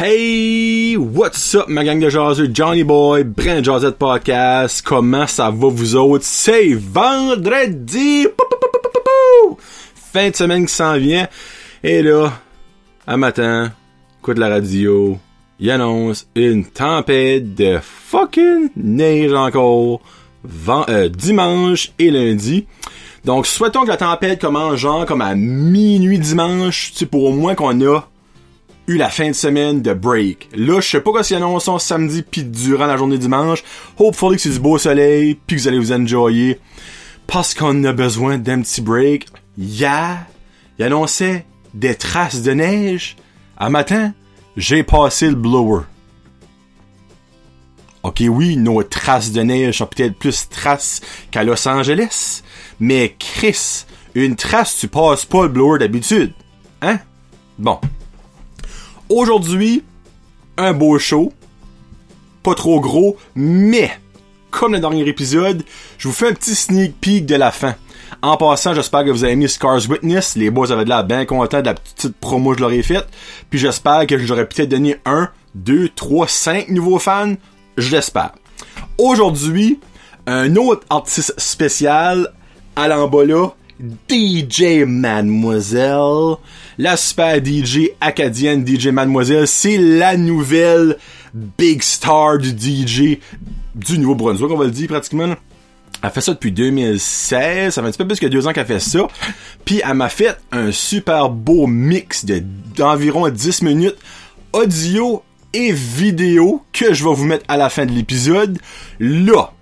Hey, what's up ma gang de jaseux, Johnny Boy, Brand Jazette Podcast, comment ça va vous autres? C'est vendredi! Fin de semaine qui s'en vient. Et là, un matin, écoute la radio, il annonce une tempête de fucking neige encore euh, dimanche et lundi. Donc, souhaitons que la tempête commence genre comme à minuit dimanche, sais, pour au moins qu'on a eu la fin de semaine de break. Là, je sais pas quoi s'ils annoncent samedi puis durant la journée dimanche. Hopefully que c'est du beau soleil puis que vous allez vous enjoyer. Parce qu'on a besoin d'un petit break. Hier, il annonçait des traces de neige. À matin, j'ai passé le blower. Ok, oui, nos traces de neige sont peut-être plus traces qu'à Los Angeles. Mais Chris, une trace, tu passes pas le blower d'habitude. Hein? Bon. Aujourd'hui, un beau show. Pas trop gros, mais comme le dernier épisode, je vous fais un petit sneak peek de la fin. En passant, j'espère que vous avez mis Scars Witness. Les boys avaient de l'air bien contents de la petite promo que je leur ai faite. Puis j'espère que j'aurais peut-être donné un, deux, trois, cinq nouveaux fans. Je l'espère. Aujourd'hui, un autre artiste spécial à l'embola, DJ Mademoiselle. La super DJ acadienne DJ Mademoiselle, c'est la nouvelle big star du DJ du Nouveau-Brunswick, on va le dire pratiquement. Elle fait ça depuis 2016, ça fait un petit peu plus que deux ans qu'elle fait ça. Puis elle m'a fait un super beau mix de d'environ 10 minutes audio et vidéo que je vais vous mettre à la fin de l'épisode. Là,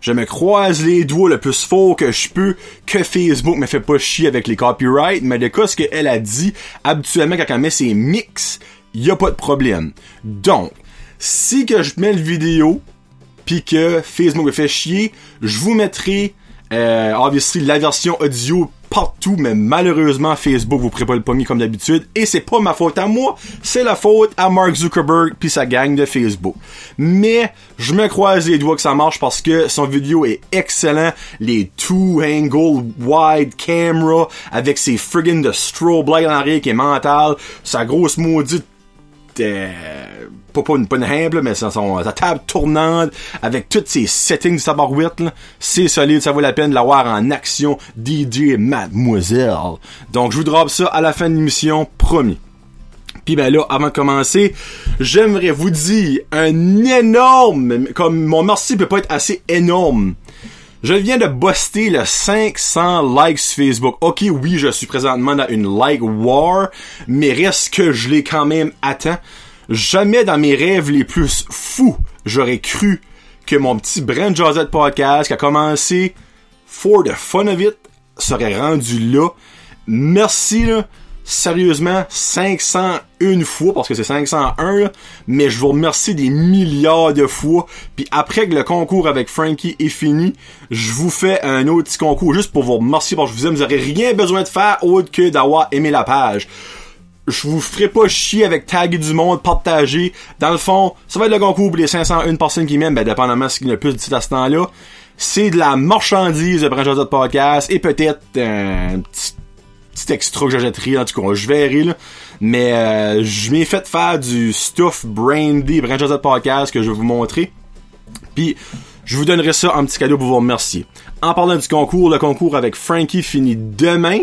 je me croise les doigts le plus fort que je peux que Facebook me fait pas chier avec les copyrights, mais de cas ce qu'elle a dit, habituellement quand elle met ses mix, y a pas de problème. Donc, si que je mets le vidéo, puis que Facebook me fait chier, je vous mettrai euh, obviously la version audio partout, mais malheureusement Facebook vous prépare le pommier comme d'habitude et c'est pas ma faute à moi, c'est la faute à Mark Zuckerberg puis sa gang de Facebook. Mais je me croise les doigts que ça marche parce que son vidéo est excellent, les two angle wide camera avec ses friggin de strobe light en arrière qui est mental, sa grosse maudite euh, pas, pas une, pas une mais sa, son- sa table tournante, avec tous ses settings du tabarouette, c'est solide, ça vaut la peine de l'avoir en action, DJ Mademoiselle. Donc, je vous drop ça à la fin de l'émission, promis. Puis ben là, avant de commencer, j'aimerais vous dire un énorme, comme mon merci peut pas être assez énorme. Je viens de buster le 500 likes sur Facebook. Ok, oui, je suis présentement dans une like war, mais reste que je l'ai quand même atteint. Jamais dans mes rêves les plus fous, j'aurais cru que mon petit Brand Josette podcast qui a commencé for the fun of it serait rendu là. Merci là. Sérieusement, 501 fois, parce que c'est 501, là, mais je vous remercie des milliards de fois. Puis après que le concours avec Frankie est fini, je vous fais un autre petit concours juste pour vous remercier parce que je vous aime. Vous n'aurez rien besoin de faire autre que d'avoir aimé la page je vous ferai pas chier avec taguer du monde, partager. Dans le fond, ça va être le concours pour les 501 personnes qui m'aiment, ben, dépendamment de ce qu'il y a le plus d'ici à ce temps-là. C'est de la marchandise de Branch de Podcast et peut-être un petit, petit extra que j'achèterai, en tout cas, je verrai, là. Mais, euh, je m'ai fait faire du stuff brandy Branch de Podcast que je vais vous montrer. Puis, je vous donnerai ça en petit cadeau pour vous remercier. En parlant du concours, le concours avec Frankie finit demain.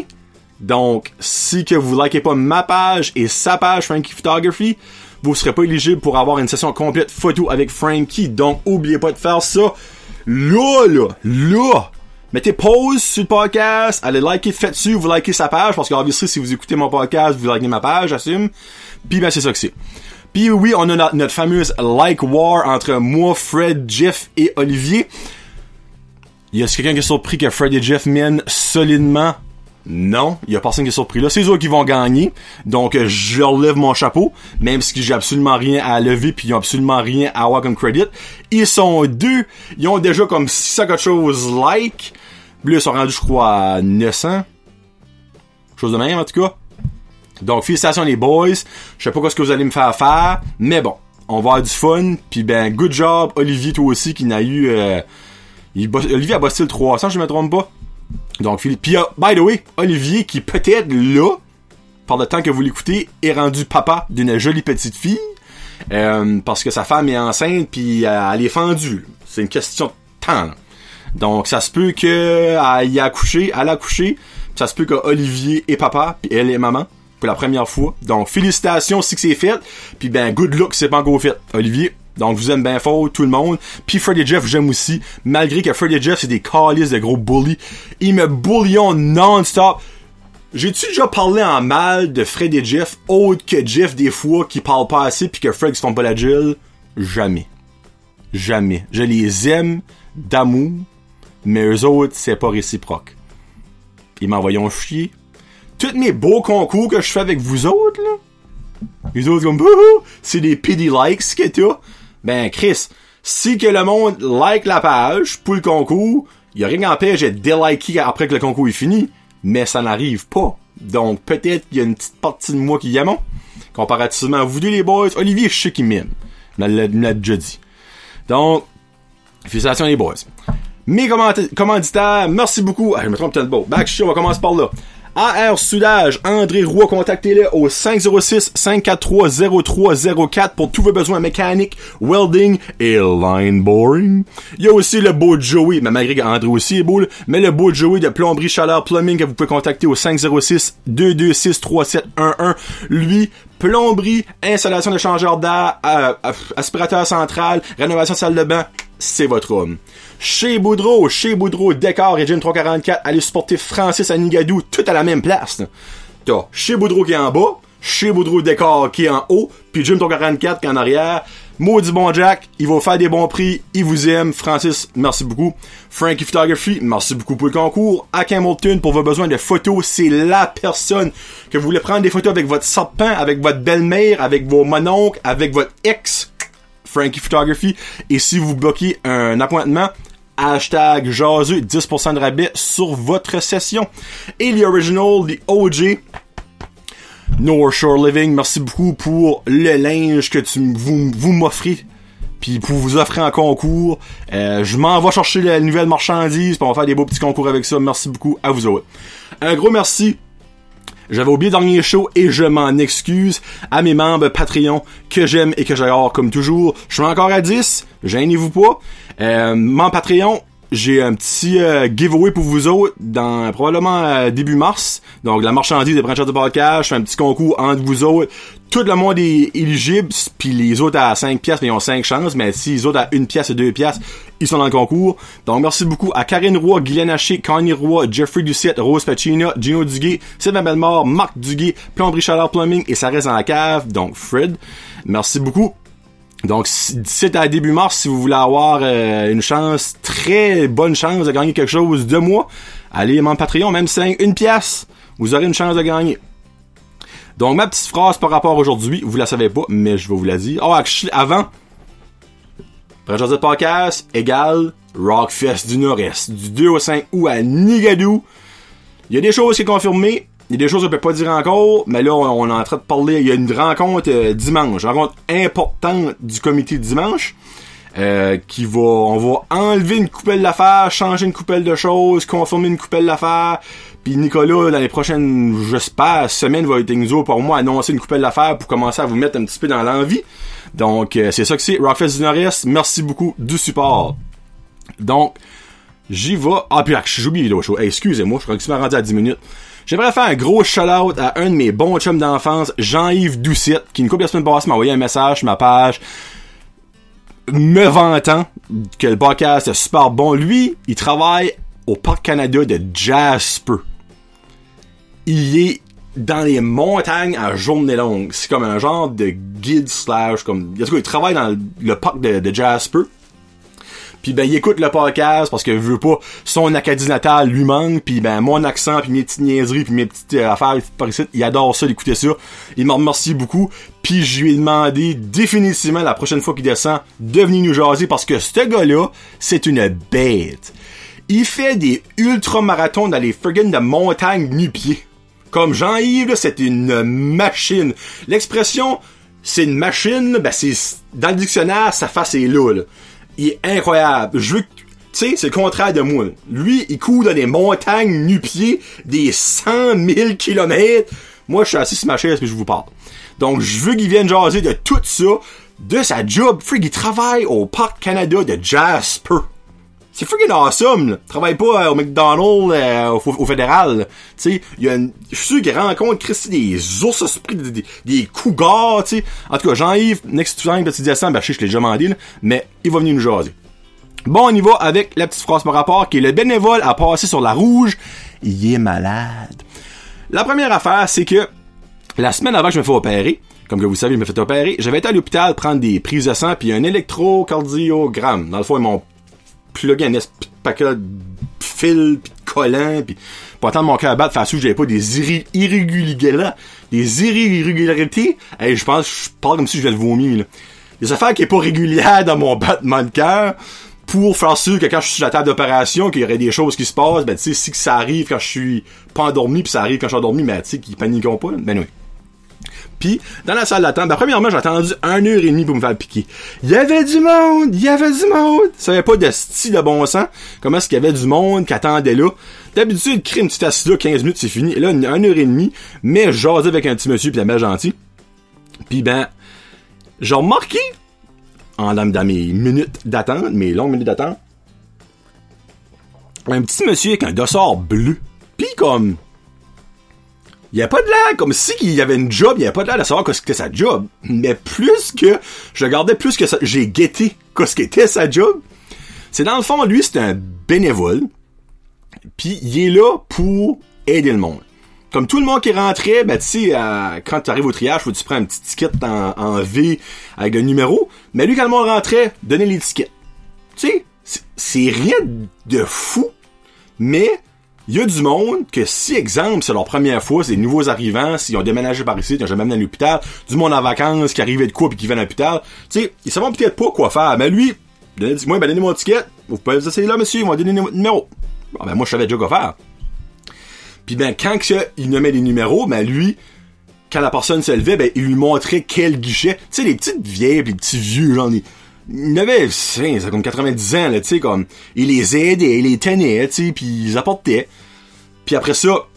Donc, si que vous likez pas ma page et sa page Frankie Photography, vous serez pas éligible pour avoir une session complète photo avec Frankie. Donc, oubliez pas de faire ça. Là, là, là. Mettez pause sur le podcast, allez liker, faites dessus, vous likez sa page, parce qu'obviously, si vous écoutez mon podcast, vous likez ma page, j'assume. Puis ben, c'est ça que c'est. Puis oui, on a notre, fameuse like war entre moi, Fred, Jeff et Olivier. Y a quelqu'un qui est surpris que Fred et Jeff mènent solidement? Non, il y a personne qui est surpris là. C'est eux qui vont gagner. Donc euh, je leur lève mon chapeau, même si j'ai absolument rien à lever puis ils ont absolument rien à avoir comme credit. Ils sont deux, ils ont déjà comme 600 quelque chose like. Puis là, ils sont rendus, je crois, à 900. Chose de même, en tout cas. Donc, félicitations les boys. Je sais pas quoi ce que vous allez me faire faire, mais bon, on va avoir du fun. Puis ben, good job, Olivier, toi aussi, qui n'a eu... euh, Olivier a bossé le 300, je me trompe pas. Donc, Philippe. Puis, euh, by the way, Olivier, qui peut-être là, par le temps que vous l'écoutez, est rendu papa d'une jolie petite fille. Euh, parce que sa femme est enceinte puis elle est fendue. C'est une question de temps. Donc ça se peut que elle y a accouché, elle a accouché, ça se peut que Olivier est papa puis elle est maman pour la première fois. Donc félicitations si c'est fait, puis ben good luck c'est pas encore fait. Olivier, donc, vous aime bien fort, tout le monde. Puis Fred et Jeff, j'aime aussi. Malgré que Fred et Jeff, c'est des calices de gros bullies. Ils me bouillonnent non-stop. J'ai-tu déjà parlé en mal de Fred et Jeff, autre que Jeff, des fois, qui parle pas assez puis que Fred se font pas la Jill? Jamais. Jamais. Je les aime d'amour, mais eux autres, c'est pas réciproque. Ils m'envoyons chier. Tous mes beaux concours que je fais avec vous autres, là, les autres comme, c'est des pity likes que t'as. Ben, Chris, si que le monde like la page pour le concours, y a rien qui empêche de déliker après que le concours est fini, mais ça n'arrive pas. Donc, peut-être qu'il y a une petite partie de moi qui y aime. Comparativement à vous deux, les boys, Olivier, je sais qu'il m'aime. Il me l'a déjà dit. Donc, félicitations les boys. Mes commanditaires, merci beaucoup. Ah, je me trompe peut-être beau. Back on va commencer par là. AR Soudage, André Roy, contactez-le au 506-543-0304 pour tous vos besoins mécaniques, welding et line boring. Il y a aussi le beau Joey, mais malgré qu'André aussi est beau, mais le beau Joey de plomberie chaleur plumbing que vous pouvez contacter au 506-226-3711. Lui, plomberie, installation de changeur d'air, euh, aspirateur central, rénovation salle de bain, c'est votre homme. Chez Boudreau, chez Boudreau, décor et Gym 344, allez supporter Francis à Nigadou, tout à la même place. T'as chez Boudreau qui est en bas, chez Boudreau décor qui est en haut, puis Gym 344 qui est en arrière. Maudit bon Jack, il va faire des bons prix, il vous aime. Francis, merci beaucoup. Frankie Photography, merci beaucoup pour le concours. À Hamilton, pour vos besoins de photos, c'est la personne que vous voulez prendre des photos avec votre sapin, avec votre belle-mère, avec vos mononcles, avec votre ex. Frankie Photography. Et si vous bloquez un appointement, hashtag jaseux, 10% de rabais sur votre session. Et les original, les OG, North Shore Living, merci beaucoup pour le linge que tu vous, vous m'offrez puis pour vous offrir un concours. Euh, je m'en vais chercher la nouvelle marchandise, puis on va faire des beaux petits concours avec ça. Merci beaucoup à vous autres. Un gros merci. J'avais oublié le dernier show et je m'en excuse à mes membres Patreon que j'aime et que j'adore comme toujours. Je suis encore à 10, gênez-vous pas. Euh, mon Patreon, j'ai un petit euh, giveaway pour vous autres dans probablement euh, début mars. Donc la marchandise des branches de podcast, je fais un petit concours entre vous autres. Tout le monde est éligible, puis les autres à 5 pièces, ils ont 5 chances, mais si les autres à 1 pièce et 2 pièces, ils sont dans le concours. Donc merci beaucoup à Karine Roy, Guylaine Haché, Connie Roy, Jeffrey Ducette, Rose Pacina, Gino Duguay, Sylvain Belmore, Marc Duguay, Plomberie Chaleur Plumbing et ça reste dans la cave, donc Fred. Merci beaucoup. Donc, c'est à début mars, si vous voulez avoir euh, une chance, très bonne chance de gagner quelque chose de moi, allez mon Patreon, même 5, une pièce, vous aurez une chance de gagner. Donc, ma petite phrase par rapport à aujourd'hui, vous la savez pas, mais je vais vous la dire. Oh, avant, Joseph Podcast égale Rockfest du Nord-Est, du 2 au 5 août à Nigadou. Il y a des choses qui sont confirmées, il y a des choses que je peux pas dire encore, mais là, on est en train de parler. Il y a une rencontre euh, dimanche, une rencontre importante du comité dimanche. Euh, qui va, on va enlever une coupelle d'affaires, changer une coupelle de choses, confirmer une coupelle d'affaires. Puis Nicolas, dans les prochaines, j'espère, semaines, va être nous pour moi annoncer une coupelle d'affaires pour commencer à vous mettre un petit peu dans l'envie. Donc, euh, c'est ça que c'est. Rockfest du Nord-Est, merci beaucoup du support. Donc, j'y vais. Ah, puis j'ai oublié les choses. excusez-moi, je crois que tu rendu à 10 minutes. J'aimerais faire un gros shout-out à un de mes bons chums d'enfance, Jean-Yves Doucette, qui une couple de semaines passées m'a envoyé un message sur ma page me vantant que le podcast est super bon. Lui, il travaille au Parc Canada de Jasper. Il est dans les montagnes à journée longue. C'est comme un genre de guide slash comme. En tout il travaille dans le parc de Jasper. Puis ben il écoute le podcast parce que je veux pas son acadie natal lui manque puis ben mon accent puis mes petites niaiseries puis mes petites euh, affaires par ici, il adore ça d'écouter ça. Il m'en remercie beaucoup. Puis je lui ai demandé définitivement la prochaine fois qu'il descend de venir nous jaser parce que ce gars-là, c'est une bête. Il fait des ultramarathons dans les friggin' de montagnes nu-pieds. Comme Jean-Yves, c'est une machine. L'expression c'est une machine, ben c'est dans le dictionnaire, sa face est là. là il est incroyable. Je veux tu sais, c'est le contraire de moi. Lui, il court dans des montagnes nu-pieds, des 100 000 kilomètres. Moi, je suis assis sur ma chaise et je vous parle. Donc, je veux qu'il vienne jaser de tout ça. de sa job. Frig, il travaille au Parc Canada de Jasper. C'est friggin' awesome, là. Travaille pas euh, au McDonald's, euh, au, fédéral. Tu sais, il y a une, je suis sûr qu'il rencontre Christy des ours esprits, des, des, des cougars, tu sais. En tout cas, Jean-Yves, next time, petit décembre, ben, je sais, je l'ai déjà demandé, là, mais il va venir nous jaser. Bon, on y va avec la petite phrase par rapport qui est le bénévole a passé sur la rouge. Il est malade. La première affaire, c'est que la semaine avant que je me fais opérer, comme que vous savez, je me fais opérer, j'avais été à l'hôpital prendre des prises de sang puis un électrocardiogramme. Dans le fond, ils m'ont plugué un paquet de fils pis de collants pis pour attendre mon cœur à battre, sûr que j'avais pas des irrégularités, des irrégularités. Hey, je pense, je parle comme si je vais le vomir, là. Des affaires qui est pas régulières dans mon battement de cœur pour faire sûr que quand je suis sur la table d'opération, qu'il y aurait des choses qui se passent, ben, tu sais, si que ça arrive quand je suis pas endormi, puis ça arrive quand je suis endormi, ben, tu sais, qu'ils paniqueront pas, là. Ben oui. Puis, dans la salle d'attente, ben, premièrement, j'ai attendu une heure et demie pour me faire piquer. Il y avait du monde! Il y avait du monde! Ça avait pas de style de bon sens. Comment est-ce qu'il y avait du monde qui attendait là? D'habitude, crime, petite assise là, 15 minutes, c'est fini. Et là, une, une heure et demie, mais j'asais avec un petit monsieur pis la mère gentil. Puis ben, j'ai remarqué, en, dans mes minutes d'attente, mes longues minutes d'attente, un petit monsieur avec un dossard bleu. Puis comme, il y a pas de l'air, comme si il y avait une job, il y a pas de l'air de savoir qu'est-ce que sa job. Mais plus que, je regardais plus que ça, j'ai guetté qu'est-ce qu'était sa job. C'est dans le fond, lui, c'est un bénévole. Puis il est là pour aider le monde. Comme tout le monde qui rentrait, ben tu sais, euh, quand tu arrives au triage, faut que tu prends un petit ticket en, V avec un numéro. Mais lui, quand le monde rentrait, donnait tickets. Tu sais, c'est rien de fou, mais il y a du monde que si, exemple, c'est leur première fois, c'est des nouveaux arrivants, s'ils ont déménagé par ici, ils ont jamais venu à l'hôpital, du monde en vacances qui arrivait de quoi puis qui vient à l'hôpital, tu sais, ils savent peut-être pas quoi faire. Mais lui, moi, ben, donnez mon ticket, vous pouvez vous essayer là, monsieur, ils vont donner le numéro. Ah, ben, moi, je savais déjà quoi faire. Puis ben, quand que, il nommait les numéros, ben lui, quand la personne se levait, ben, il lui montrait quel guichet. Tu sais, les petites vieilles les petits vieux, genre, ils, il avait, c'est comme 90 ans, là, tu sais, comme, il les aidait, il les tenait, tu sais, pis ils apportaient. Puis après ça,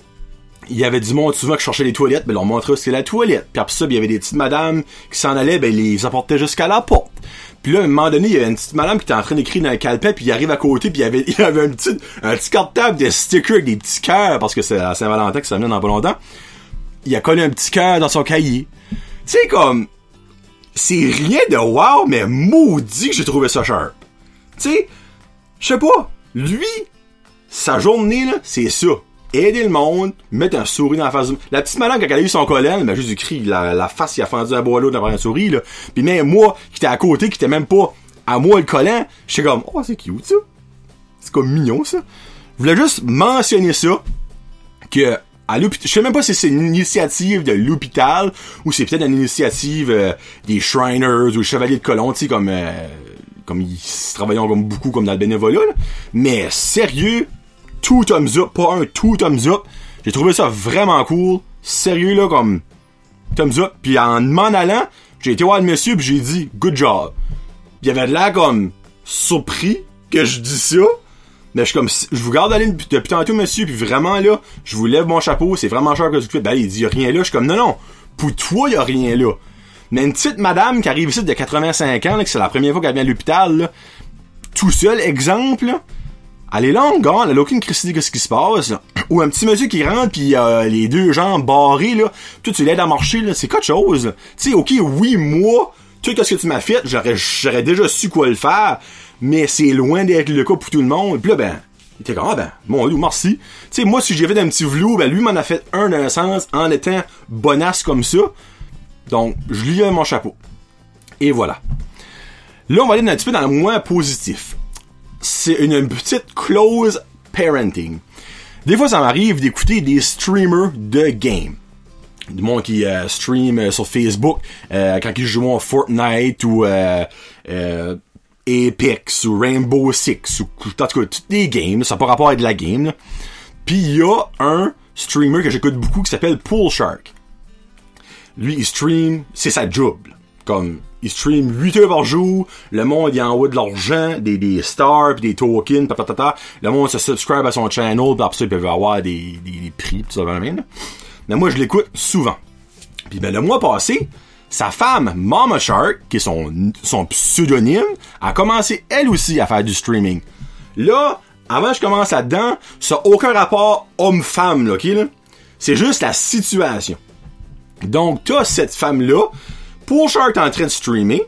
il y avait du monde souvent qui cherchait les toilettes, ben, leur montrait c'était la toilette. Puis après ça, ben, il y avait des petites madames qui s'en allaient, ben, les apportaient jusqu'à la porte. Puis là, à un moment donné, il y avait une petite madame qui était en train d'écrire dans un calepin, puis il arrive à côté, puis il y avait, il avait un petit, un petit cartable de stickers avec des petits cœurs, parce que c'est à Saint-Valentin que ça venait dans pas longtemps. Il a collé un petit cœur dans son cahier. Tu sais, comme, c'est rien de wow, mais maudit que j'ai trouvé ça sharp. Tu sais, je sais pas, lui, sa journée, là, c'est ça. Aider le monde, mettre un souris dans la face du... La petite madame, quand elle a eu son collant, elle m'a juste écrit la, la face, il a fendu un boileau devant un souris, là. Puis même moi, qui était à côté, qui était même pas à moi le collant, j'étais comme, oh, c'est cute, ça. C'est comme mignon, ça. Je voulais juste mentionner ça, que je sais même pas si c'est une initiative de l'hôpital ou c'est peut-être une initiative euh, des Shriners ou les Chevaliers de Colomb, tu sais, comme, euh, comme ils travaillent comme beaucoup comme dans le bénévolat. Mais sérieux, tout thumbs up, pas un tout thumbs up. J'ai trouvé ça vraiment cool. Sérieux, là, comme thumbs up. Puis en m'en allant, j'ai été voir le monsieur puis j'ai dit good job. Il avait de l'air comme surpris que je dis ça. Mais je suis comme, je vous garde aller depuis, tantôt, monsieur, puis vraiment, là, je vous lève mon chapeau, c'est vraiment cher que vous faites. Ben, il dit, y a rien là. Je suis comme, non, non, pour toi, y a rien là. Mais une petite madame qui arrive ici de 85 ans, là, que c'est la première fois qu'elle vient à l'hôpital, là, tout seul, exemple, elle est longue, hein, elle a aucune critique de ce qui se passe. Ou un petit monsieur qui rentre, puis euh, les deux jambes barrées, là, toi, tu l'aides à marcher, là, c'est quelque chose. Tu sais, ok, oui, moi, tout ce que tu m'as fait, j'aurais déjà su quoi le faire, mais c'est loin d'être le cas pour tout le monde. Puis là, ben, il était comme, ah ben, mon Dieu, merci. Tu sais, moi, si j'ai fait un petit vlou, ben, lui m'en a fait un d'un sens en étant bonasse comme ça. Donc, je lui ai mon chapeau. Et voilà. Là, on va aller un petit peu dans le moins positif. C'est une petite close parenting. Des fois, ça m'arrive d'écouter des streamers de game. Du monde qui euh, stream euh, sur Facebook euh, quand ils jouent à Fortnite ou euh, Apex ou Rainbow Six ou en tout cas les games, ça n'a pas rapport avec la game. Puis il y a un streamer que j'écoute beaucoup qui s'appelle Pool Shark. Lui, il stream, c'est sa job. Comme, il stream 8 heures par jour, le monde il envoie de l'argent, des, des stars, pis des tokens, ta, Le monde se subscribe à son channel, pis après ça, ils peuvent avoir des, des, des prix, pis ça va même. Mais moi, je l'écoute souvent. Puis ben, le mois passé, sa femme, Mama Shark, qui est son, pseudonyme, a commencé elle aussi à faire du streaming. Là, avant que je commence là-dedans, ça n'a aucun rapport homme-femme, là, ok, là? C'est juste la situation. Donc, t'as cette femme-là, pour Shark est en train de streamer,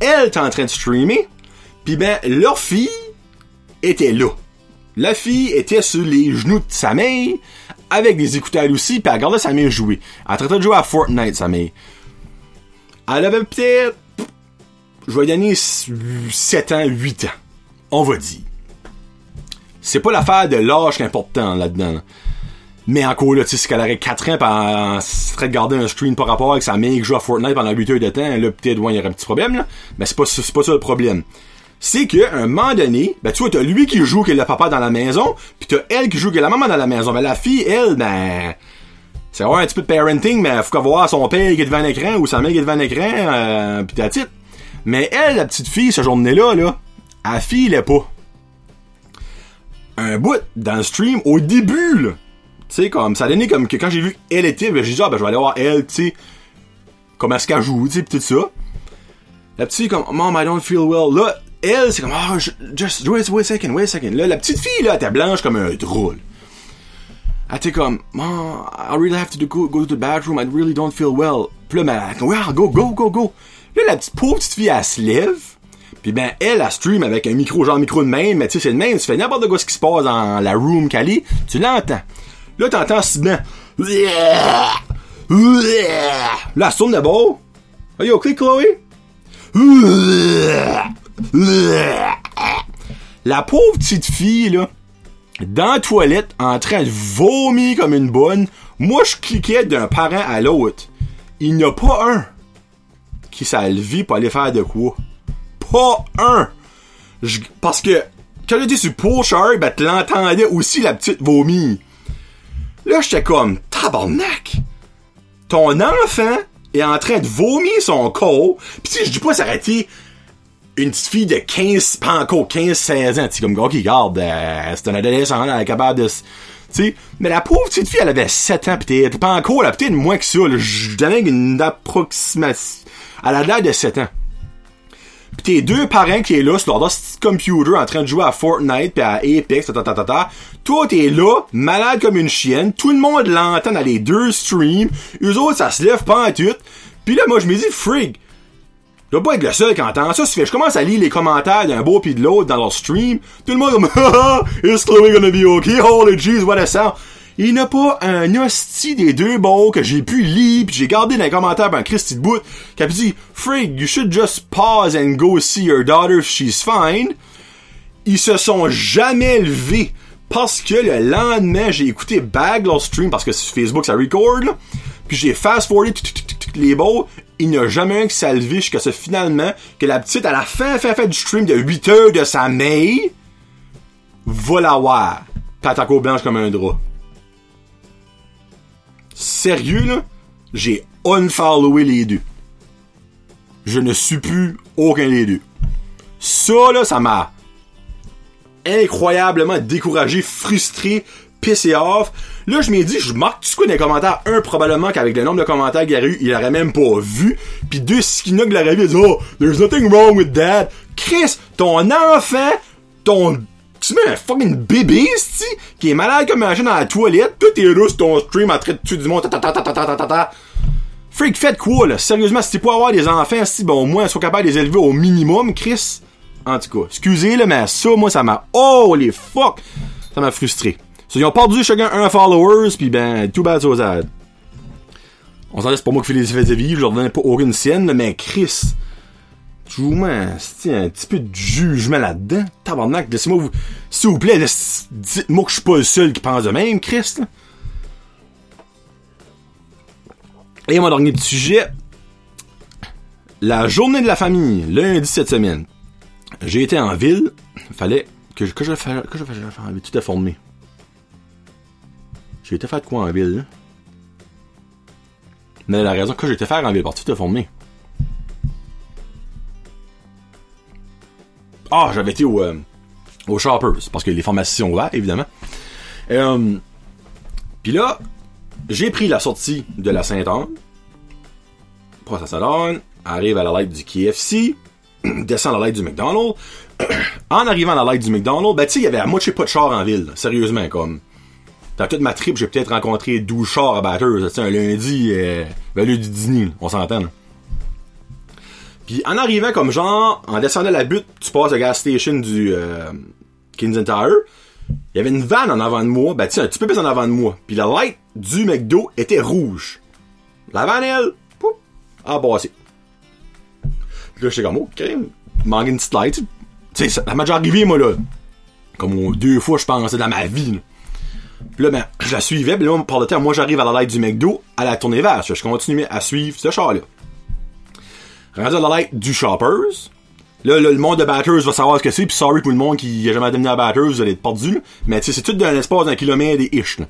elle est en train de streamer, puis ben, leur fille était là. La fille était sur les genoux de sa mère, avec des écouteurs aussi, puis elle regardait sa mère jouer. Elle train de jouer à Fortnite, sa mère. Elle avait peut-être, je vais donner 7 ans, 8 ans. On va dire. C'est pas l'affaire de l'âge important là-dedans. Mais encore là, tu sais, c'est qu'elle aurait 4 ans pis elle serait de garder un stream par rapport avec sa mère qui joue à Fortnite pendant 8 heures de temps, là, peut-être, ouais, il y aurait un petit problème, là. Mais c'est pas, c'est pas ça le problème. C'est qu'à un moment donné, ben, tu vois, t'as lui qui joue qui est le papa dans la maison, pis t'as elle qui joue qui est la maman dans la maison. Mais la fille, elle, ben, c'est vraiment un petit peu de parenting, mais faut voir son père qui est devant l'écran ou sa mère qui est devant l'écran, euh, pis t'as titre. Mais elle, la petite fille, ce journée-là, là, elle file pas. Un bout dans le stream, au début, là, tu sais, comme, ça donné comme que quand j'ai vu elle était, ben, j'ai dit, ah, ben, je vais aller voir elle, tu sais, comment est-ce qu'elle joue, tu sais, pis tout ça. La petite comme, Mom, I don't feel well. Là, elle, c'est comme, ah, just, wait, wait a second, wait a second. Là, la petite fille, là, elle était blanche comme un drôle. Elle était comme, Mom, I really have to go, to the bathroom, I really don't feel well. Pis là, ben, go, go, go, go. Là, la petite pauvre petite fille, elle se lève. Puis ben, elle, elle stream avec un micro, genre micro de même, mais tu sais, c'est le même, tu fais n'importe quoi ce qui se passe dans la room qu'elle tu l'entends. Là, t'entends si bien. Là, elle se tourne d'abord. Are you okay, Chloé? La pauvre petite fille, là, dans la toilette, en train de vomir comme une bonne, moi, je cliquais d'un parent à l'autre. Il n'y a pas un qui s'est pour aller faire de quoi. Pas un! parce que, quand elle dit sur Shark, ben, tu l'entendais aussi, la petite vomir. Là, j'étais comme, tabarnak! Ton enfant est en train de vomir son corps, pis si je dis pas s'arrêter une petite fille de 15, pas encore 15, 16 ans, tu comme, ok, regarde, euh, c'est un adolescent, elle est capable de, tu sais, mais la pauvre petite fille, elle avait 7 ans, pis t'es pas encore, là, peut-être moins que ça, je donnais une approximation, elle a l'air de 7 ans. Pis tes deux parents qui est là sur leur petit computer en train de jouer à Fortnite pis à Apex, ta, ta, ta, ta, Toi, t'es là, malade comme une chienne. Tout le monde l'entend dans les deux streams. Eux autres, ça se lève pas en tout. Pis là, moi, je me dis, frig. Dois pas être le seul qui entend ça. je commence à lire les commentaires d'un beau pis de l'autre dans leur stream. Tout le monde comme, haha, is Chloe gonna be okay? Holy jeez, what a sound. Il n'y a pas un hostie des deux beaux que j'ai pu lire pis j'ai gardé dans les commentaires ben Christy de bout qui a dit Frig, you should just pause and go see your daughter if she's fine. Ils se sont jamais levés parce que le lendemain j'ai écouté Bag stream parce que sur Facebook ça record puis j'ai fast forwardé les beaux il n'y a jamais un qui s'est levé jusqu'à ce finalement que la petite à la fin fin fin du stream de 8 heures de sa mère va la voir pataco blanche comme un drap sérieux, là, j'ai unfollowé les deux. Je ne suis plus aucun des deux. Ça, là, ça m'a incroyablement découragé, frustré, pissé off. Là, je m'ai dit, je marque tout dans les commentaires. Un, probablement qu'avec le nombre de commentaires qu'il y a eu, il aurait même pas vu. Puis deux, Skina qui l'aurait vu, il dit, oh, there's nothing wrong with that. Chris, ton enfant, ton tu mets un fucking bébé, ici, qui est malade comme un chien dans la toilette, tout est sur ton stream en train de tuer du monde, ta ta ta ta ta ta ta Freak, faites quoi, là? Sérieusement, si tu peux avoir des enfants, si, bon, au moins, sois capable de les élever au minimum, Chris. En tout cas, excusez, le mais ça, moi, ça m'a, oh, les fuck! Ça m'a frustré. Ils ont perdu chacun un followers, pis ben, too bad so sad. On s'en laisse pas moi qui fais les effets de vie, je leur donne pas aucune sienne, mais Chris. Je vous mets un, petit peu de jugement là-dedans. Tabarnak, laissez-moi vous... S'il vous plaît, dites-moi que je suis pas le seul qui pense de même, Christ. Et mon dernier petit sujet. La journée de la famille, lundi cette semaine. J'ai été en ville. Fallait que, que je fasse que je fasse en ville. Tout est formé. J'ai été faire de quoi en ville? Mais la raison que j'ai été faire en ville, parce que tout est formé. Ah, j'avais été au, euh, au Shoppers, parce que les pharmacies sont ouvertes, évidemment. Euh, Puis là, j'ai pris la sortie de la Sainte-Anne. passe à Salon, arrive à la light du KFC, descend à la light du McDonald's. en arrivant à la light du McDonald's, ben tu sais, il y avait à moitié pas de char en ville, sérieusement, comme. Dans toute ma trip, j'ai peut-être rencontré 12 chars à sais, un lundi, euh, ben, du dîner, on s'entend. Puis en arrivant comme genre, en descendant la butte, tu passes à la gas station du euh, Kings Tire, il y avait une vanne en avant de moi, ben sais, un petit peu plus en avant de moi. Puis la light du McDo était rouge. La vanne, elle, poup, a passé. Là, j'étais comme, ok, manque une petite light. Tu sais, ça m'a déjà arrivé, moi, là. Comme deux fois, je pense, dans ma vie, là. Là, ben, je la suivais, puis là, par le temps, moi, j'arrive à la light du McDo, à la tournée vers. Je continue à suivre ce char-là. Rendu à la light du Shoppers. Là, là, le monde de Batters va savoir ce que c'est, puis sorry pour le monde qui a jamais donné à Batters, vous allez être perdu. Mais tu sais, c'est tout dans l'espace d'un kilomètre et ish, là.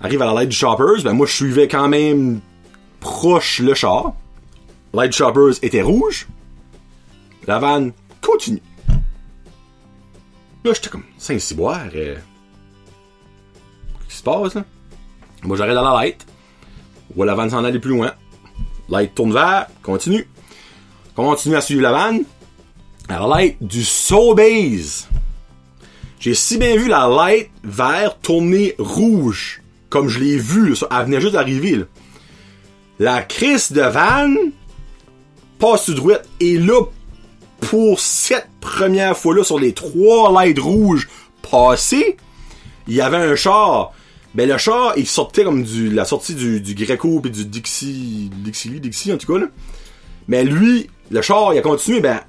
Arrive à la light du Shoppers, ben moi, je suivais quand même proche le char. Light du Shoppers était rouge. La vanne continue. Là, j'étais comme, Saint-Cyboire, euh... Passe? Moi, j'arrête dans la light. Vois la vanne s'en aller plus loin. Light tourne vers, continue. Continue à suivre la vanne. À la light du Sobeys. J'ai si bien vu la light vert tourner rouge. Comme je l'ai vu, elle venait juste d'arriver. La crise de vanne passe sur droite. Et là, pour cette première fois-là, sur les trois lights rouges passées, il y avait un char. Ben, le char, il sortait comme du, la sortie du, du Greco pis du Dixie, Dixie, Dixie, en tout cas, là. Mais lui, le char, il a continué, ben,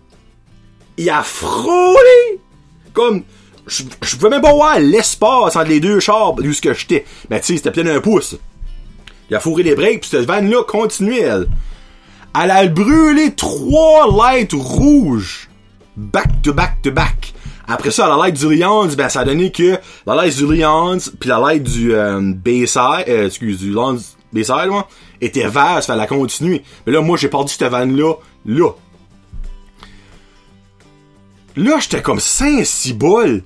il a frôlé! Comme, je, je pouvais même pas voir l'espace entre les deux chars d'où ce que j'étais. Ben, tu sais, c'était plein d'un pouce. Il a fourré les breaks, pis cette vanne-là continuait, elle. Elle a brûlé trois lights rouges. Back to back to back. Après ça, la light du Lions, ben, ça a donné que la light du Lions puis la light du euh, Bayside, euh, excuse, du Lions Bayside, moi, était ça fallait la continuer. Mais là, moi, j'ai perdu cette vanne-là, là. Là, j'étais comme 5-6 balles.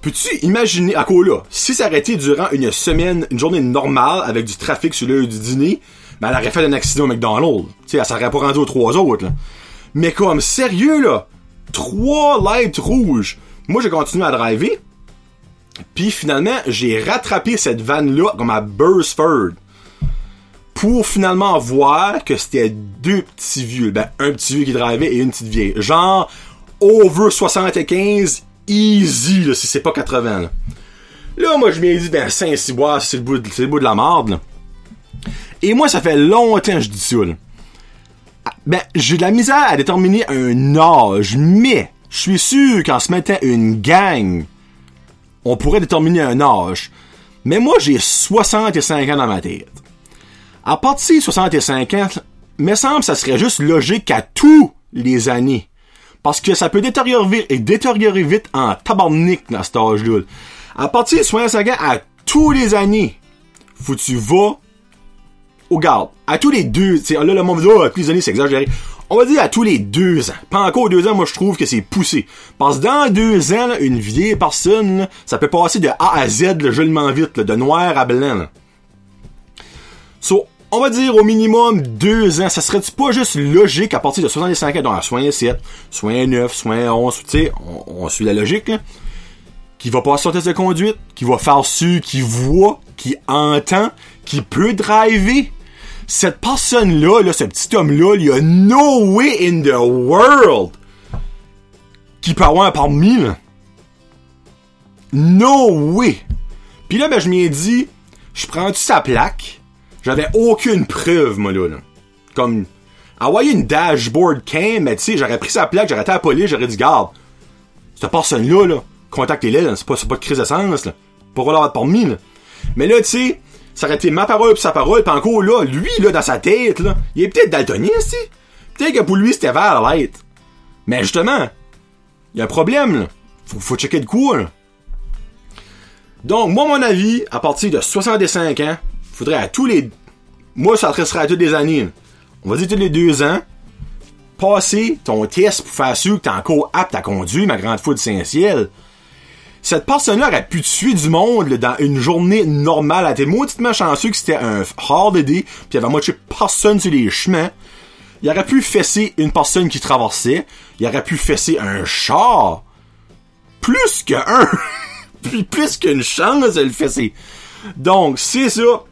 Peux-tu imaginer, à quoi là, si ça arrêtait durant une semaine, une journée normale, avec du trafic sur l'heure du dîner, ben, elle aurait fait un accident au McDonald's. Tu sais, elle serait pas rendue aux trois autres, là. Mais comme, sérieux, là, trois lights rouges. Moi, j'ai continué à driver. Puis finalement, j'ai rattrapé cette vanne-là comme à Bursford. Pour finalement voir que c'était deux petits vieux. Ben, un petit vieux qui drivait et une petite vieille. Genre, over 75, easy, là, si c'est pas 80, là. Là, moi, je m'ai dit, ben, Saint-Cyboire, c'est le bout de, c'est le bout de la marde, là. Et moi, ça fait longtemps que je dis ça, là. Ben, j'ai de la misère à déterminer un âge, mais je suis sûr qu'en se mettant une gang, on pourrait déterminer un âge. Mais moi, j'ai 65 ans dans ma tête. À partir de 65 ans, me semble que ça serait juste logique à tous les années. Parce que ça peut détériorer et détériorer vite en tabarnak dans cet âge-là. À partir de 65 ans, à tous les années, faut que tu vas au garde. À tous les deux, là, le monde dit, oh, à tous les années, c'est exagéré. On va dire à tous les deux ans. Pas encore deux ans, moi, je trouve que c'est poussé. Parce que dans deux ans, une vieille personne, ça peut passer de A à Z, là, joliment vite, de noir à blanc. So, on va dire au minimum deux ans. Ça serait-tu pas juste logique à partir de 65 ans, donc soit 7, soit 9, soit 11, tu sais, on, on suit la logique. Qui va passer son test de conduite, qui va faire su, qui voit, qui entend, qui peut driver. Cette personne-là, là, ce petit homme-là, il y a no way in the world qui peut avoir un permis, là. No way. Puis là, ben, je m'y ai dit, je prends-tu sa plaque? J'avais aucune preuve, moi, là. là. Comme, envoyer une dashboard cam, mais tu sais, j'aurais pris sa plaque, j'aurais été à la police, j'aurais dit, garde, cette personne-là, là, contactez-les, là, c'est pas, pas de crise de sens, là. Pour avoir permis, là. Mais là, tu sais, ça aurait été ma parole pis sa parole, pis encore là, lui, dans sa tête, là, il est peut-être daltonien, tu Peut-être que pour lui, c'était vers la lettre. Mais justement, il y a un problème, là. Faut, faut checker de quoi, là. Donc, moi, mon avis, à partir de 65 ans, faudrait à tous les... Moi, ça serait à toutes les années. On va dire tous les deux ans, passer ton test pour faire sûr que t'es encore apte à conduire, ma grande foule de Saint-Ciel. Cette personne-là aurait pu tuer du monde dans une journée normale. Elle était mauditement chanceux que c'était un holiday, puis il avait moitié personne sur les chemins. Il aurait pu fesser une personne qui traversait. Il aurait pu fesser un char. Plus qu'un. puis plus qu'une chance de le fesser. Donc, c'est ça.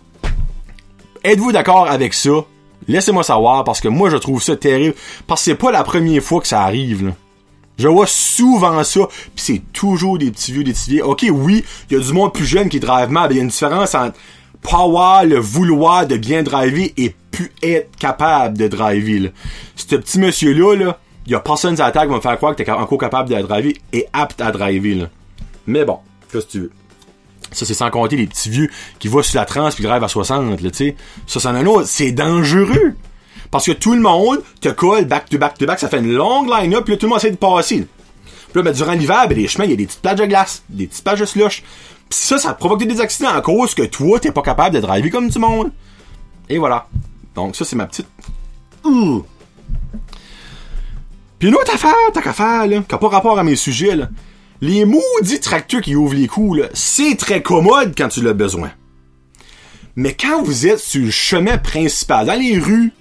Êtes-vous d'accord avec ça? Laissez-moi savoir parce que moi je trouve ça terrible. Parce que c'est pas la première fois que ça arrive. Là. Je vois souvent ça, puis c'est toujours des petits vieux, des petits vieux. Ok, oui, il y a du monde plus jeune qui drive mal, mais il y a une différence entre power, le vouloir de bien driver et pu être capable de driver. Ce petit monsieur-là, là, il y a personne à l'attaque qui va me faire croire que t'es encore capable de driver et apte à driver. Là. Mais bon, qu'est-ce que tu veux? Ça, c'est sans compter les petits vieux qui vont sur la trans puis drive à 60, là, tu sais. Ça, c'est un autre. C'est dangereux. Parce que tout le monde te colle back to back to back, ça fait une longue line-up, puis là, tout le monde essaie de passer. Puis là, ben, durant l'hiver, ben, les chemins, il y a des petites plages de glace, des petites plages de slush. Pis ça, ça provoque des accidents à cause que toi, t'es pas capable de driver comme du monde. Et voilà. Donc, ça, c'est ma petite... Ouh. Puis une autre affaire, t'as qu'à faire, là, qui a pas rapport à mes sujets, là. Les maudits tracteurs qui ouvrent les coups, là, c'est très commode quand tu l'as besoin. Mais quand vous êtes sur le chemin principal, dans les rues,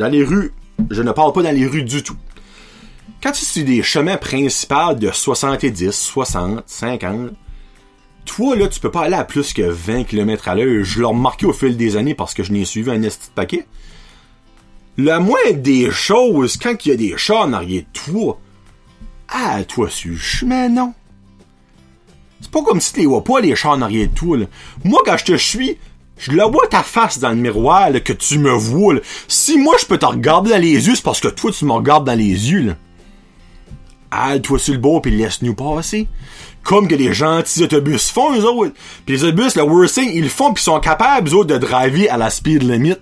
dans les rues, je ne parle pas dans les rues du tout. Quand tu sur des chemins principaux de 70, 60, 50, toi, là, tu peux pas aller à plus que 20 km à l'heure. Je l'ai remarqué au fil des années parce que je n'ai suivi un esti de paquet. La moindre des choses, quand il y a des chats en arrière de toi, ah, toi, sur chemin, non. C'est pas comme si tu les vois pas, les chats en arrière de toi, là. Moi, quand je te suis, je la vois ta face dans le miroir, que tu me vois. Si moi je peux te regarder dans les yeux, c'est parce que toi tu me regardes dans les yeux, là. Halte-toi sur le bord pis laisse-nous passer. Comme que les gentils autobus font, eux autres. Pis les autobus, le worst thing, ils le font pis ils sont capables, eux autres, de driver à la speed limit.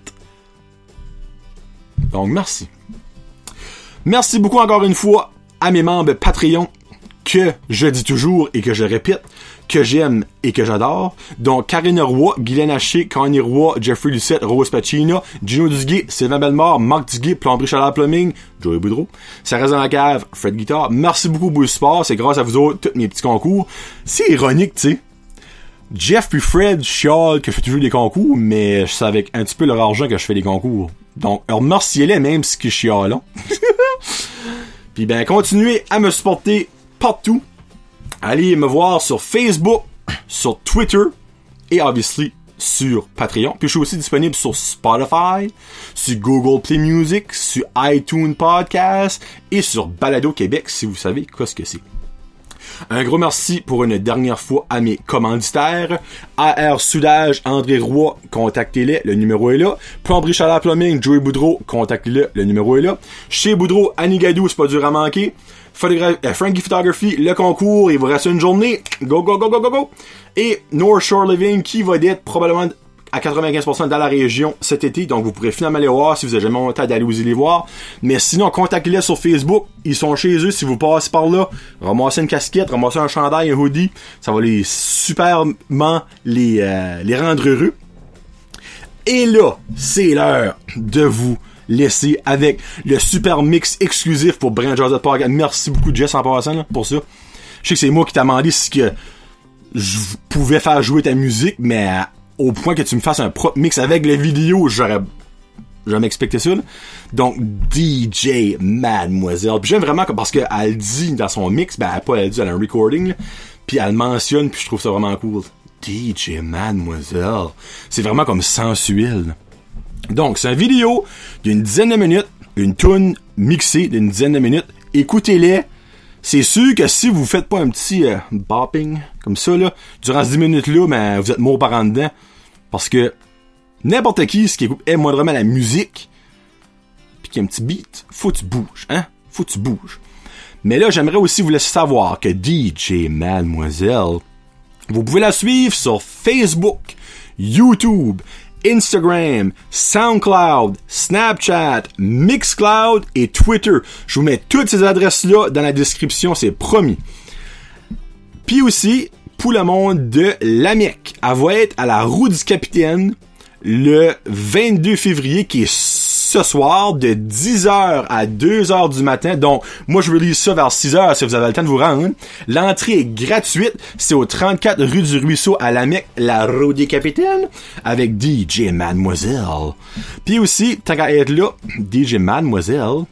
Donc, merci. Merci beaucoup encore une fois à mes membres Patreon que je dis toujours et que je répète que j'aime et que j'adore. Donc, Karine Roy, Guylaine Haché, Connie Roy, Jeffrey Lucette, Rose Pacino, Gino Duguay, Sylvain Bellemare, Marc Duguay, Plomberie Chaleur Plumbing, Joey Boudreau, ça reste Fred Guitar. Merci beaucoup, Bouille Sport. C'est grâce à vous autres, tous mes petits concours. C'est ironique, tu sais. Jeff puis Fred chialent que je fais toujours des concours, mais c'est avec un petit peu leur argent que je fais des concours. Donc, remerciez-les même si je chiale, hein. Puis ben, continuez à me supporter partout. Allez me voir sur Facebook, sur Twitter et obviously sur Patreon. Puis je suis aussi disponible sur Spotify, sur Google Play Music, sur iTunes Podcast et sur Balado Québec si vous savez quoi ce que c'est. Un gros merci pour une dernière fois à mes commanditaires. AR Soudage, André Roy, contactez-les, le numéro est là. Plomberie Chaleur Plumbing, Joey Boudreau, contactez-le, le numéro est là. Chez Boudreau, Annie Gadou, c'est pas dur à manquer. Euh, Frankie Photography, le concours, il vous reste une journée. Go, go, go, go, go, go. Et North Shore Living, qui va être probablement à 95% dans la région cet été, donc vous pourrez finalement aller voir si vous avez jamais monté d'aller vous les voir. Mais sinon, contactez-les sur Facebook, ils sont chez eux, si vous passez par là, ramassez une casquette, ramassez un chandail, un hoodie, ça va les superment les, euh, les rendre heureux. Et là, c'est l'heure de vous laisser avec le super mix exclusif pour Brand Joseph Park. Merci beaucoup Jess en passant pour ça. Je sais que c'est moi qui t'ai demandé si que je pouvais faire jouer ta musique, mais au point que tu me fasses un propre mix avec les vidéos, j'aurais jamais expecté ça. Donc DJ Mademoiselle. J'aime vraiment parce qu'elle dit dans son mix, ben elle elle dit elle a un recording, puis elle mentionne, puis je trouve ça vraiment cool. DJ Mademoiselle. C'est vraiment comme sensuel. Donc, c'est une vidéo d'une dizaine de minutes, une tune mixée d'une dizaine de minutes. Écoutez-les. C'est sûr que si vous faites pas un petit euh, bopping comme ça, là, durant ces 10 minutes-là, ben, vous êtes mort par en dedans. Parce que n'importe qui, ce qui écoute vraiment la musique, puis qu'il y a un petit beat, faut que tu bouges, hein? Faut que tu. Mais là, j'aimerais aussi vous laisser savoir que DJ Mademoiselle, vous pouvez la suivre sur Facebook, YouTube, Instagram, SoundCloud, Snapchat, Mixcloud et Twitter. Je vous mets toutes ces adresses-là dans la description, c'est promis. Puis aussi, pour le monde de l'AMEC, elle va être à la roue du capitaine le 22 février, qui est ce soir de 10h à 2h du matin. Donc, moi, je release ça vers 6h si vous avez le temps de vous rendre. L'entrée est gratuite. C'est au 34 rue du Ruisseau à la Mecque, la roue des capitaines, avec DJ Mademoiselle. Puis aussi, tant qu'à être là, DJ Mademoiselle,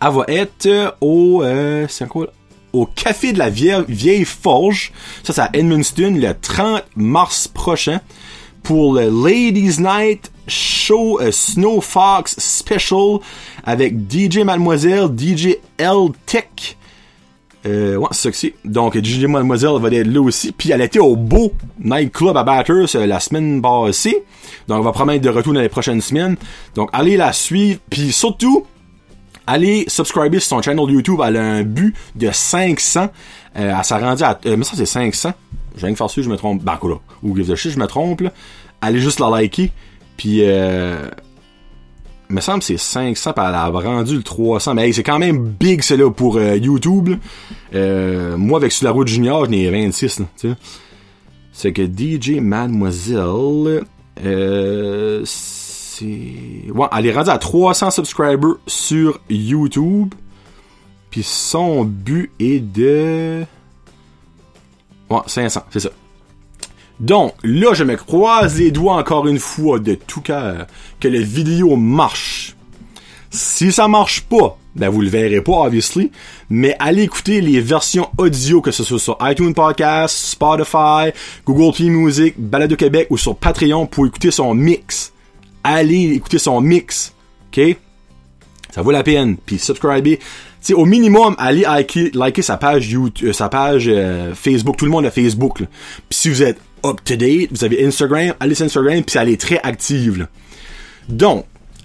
elle va être au... Euh, c'est quoi? Là? au Café de la Vieille, Vieille Forge. Ça, c'est à Edmundston le 30 mars prochain pour le Ladies Night Show euh, Snow Fox Special avec DJ Mademoiselle, DJ L Tech. Euh, ouais, c'est ça que. Donc, DJ Mademoiselle va être là aussi. Puis, elle était au beau nightclub à Batters euh, la semaine passée. Donc, on va promettre de retour dans les prochaines semaines. Donc, allez la suivre. Puis, surtout, allez subscriber sur son channel YouTube. Elle a un but de 500. Euh, elle s'est rendue à... Mais ça, c'est 500. J'ai rien que faire ça, je me trompe. Ben, là. Ou give the shit, je me trompe. Allez juste la liker. Puis, euh... Il me semble que c'est 500, puis elle a rendu le 300. Mais c'est quand même big, c'est là, pour euh, YouTube. Euh, moi, avec Sur la route junior, j'en ai 26, là, tu sais. C'est que DJ Mademoiselle... Euh Ouais, elle est rendue à 300 subscribers sur YouTube. Puis son but est de... Ouais, 500, c'est ça. Donc, là, je me croise les doigts encore une fois de tout cœur que la vidéo marche. Si ça marche pas, ben vous le verrez pas, obviously, mais allez écouter les versions audio, que ce soit sur iTunes Podcast, Spotify, Google Play Music, Balado Québec ou sur Patreon pour écouter son mix allez écouter son mix. OK? Ça vaut la peine. Puis subscribez. sais, au minimum, allez liker, sa page YouTube, euh, sa page euh, Facebook. Tout le monde a Facebook. Puis si vous êtes up to date, vous avez Instagram, allez sur Instagram, puis elle est très active. Donc,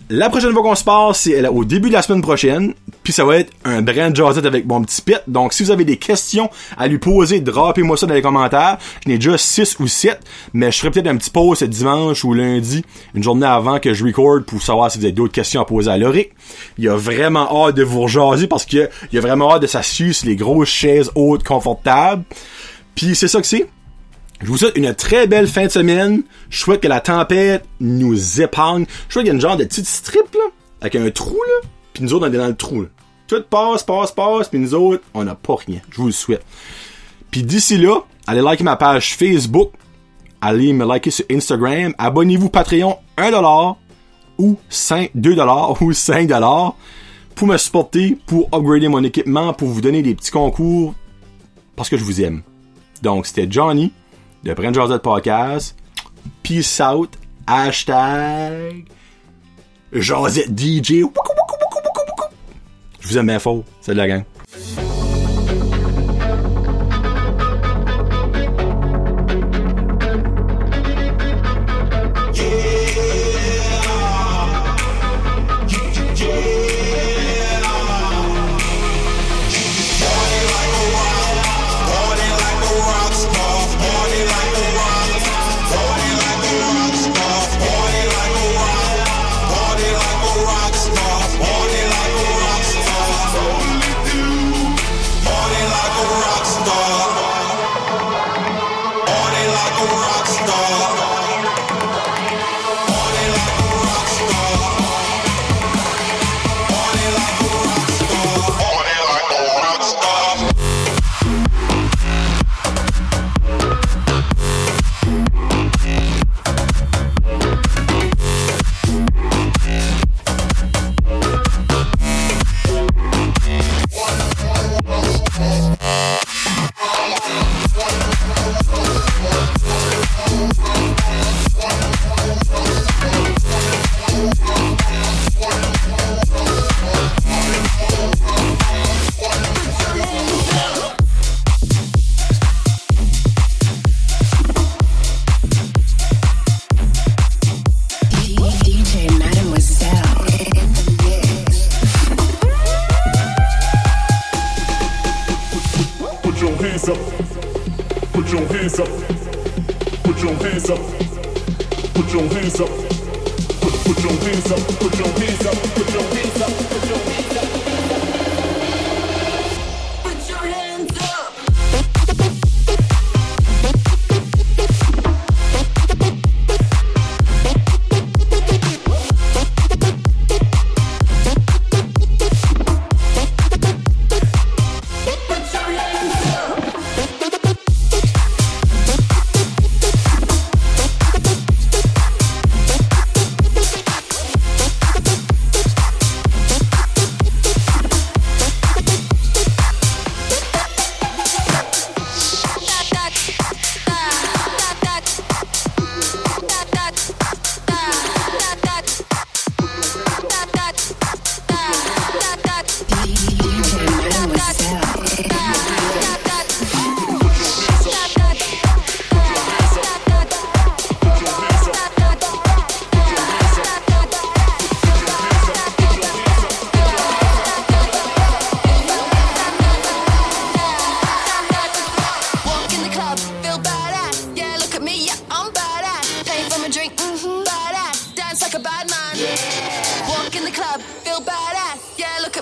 la prochaine fois qu'on se passe, c'est au début de la semaine prochaine. Puis ça va être un brand jazzette avec mon petit pit. Donc si vous avez des questions à lui poser, droppez-moi ça dans les commentaires. Je n'ai déjà 6 ou 7. Mais je ferai peut-être un petit pause ce dimanche ou lundi, une journée avant que je record pour savoir si vous avez d'autres questions à poser à Loric. Il a vraiment hâte de vous rejaser parce qu'il a vraiment hâte de s'assurer sur les grosses chaises hautes confortables. Puis c'est ça que c'est. Je vous souhaite une très belle fin de semaine. Je souhaite que la tempête nous épargne. Je souhaite qu'il y ait une genre de petite strip, là, avec un trou, là, puis nous autres, on est dans le trou, là. Tout passe, passe, passe, puis nous autres, on n'a pas rien. Je vous le souhaite. Puis d'ici là, allez liker ma page Facebook, allez me liker sur Instagram, abonnez-vous Patreon 1$ ou 5, 2$ ou 5$ pour me supporter, pour upgrader mon équipement, pour vous donner des petits concours, parce que je vous aime. Donc, c'était Johnny de Brand Josette Podcast. Peace out. Hashtag Josette DJ. Je vous aime bien fort. C'est de la gang. hands up. Put your hands up. Put your hands up. Put your hands up. Put, put your hands up. Put your hands up. Put your hands up. Put your hands up.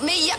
Me,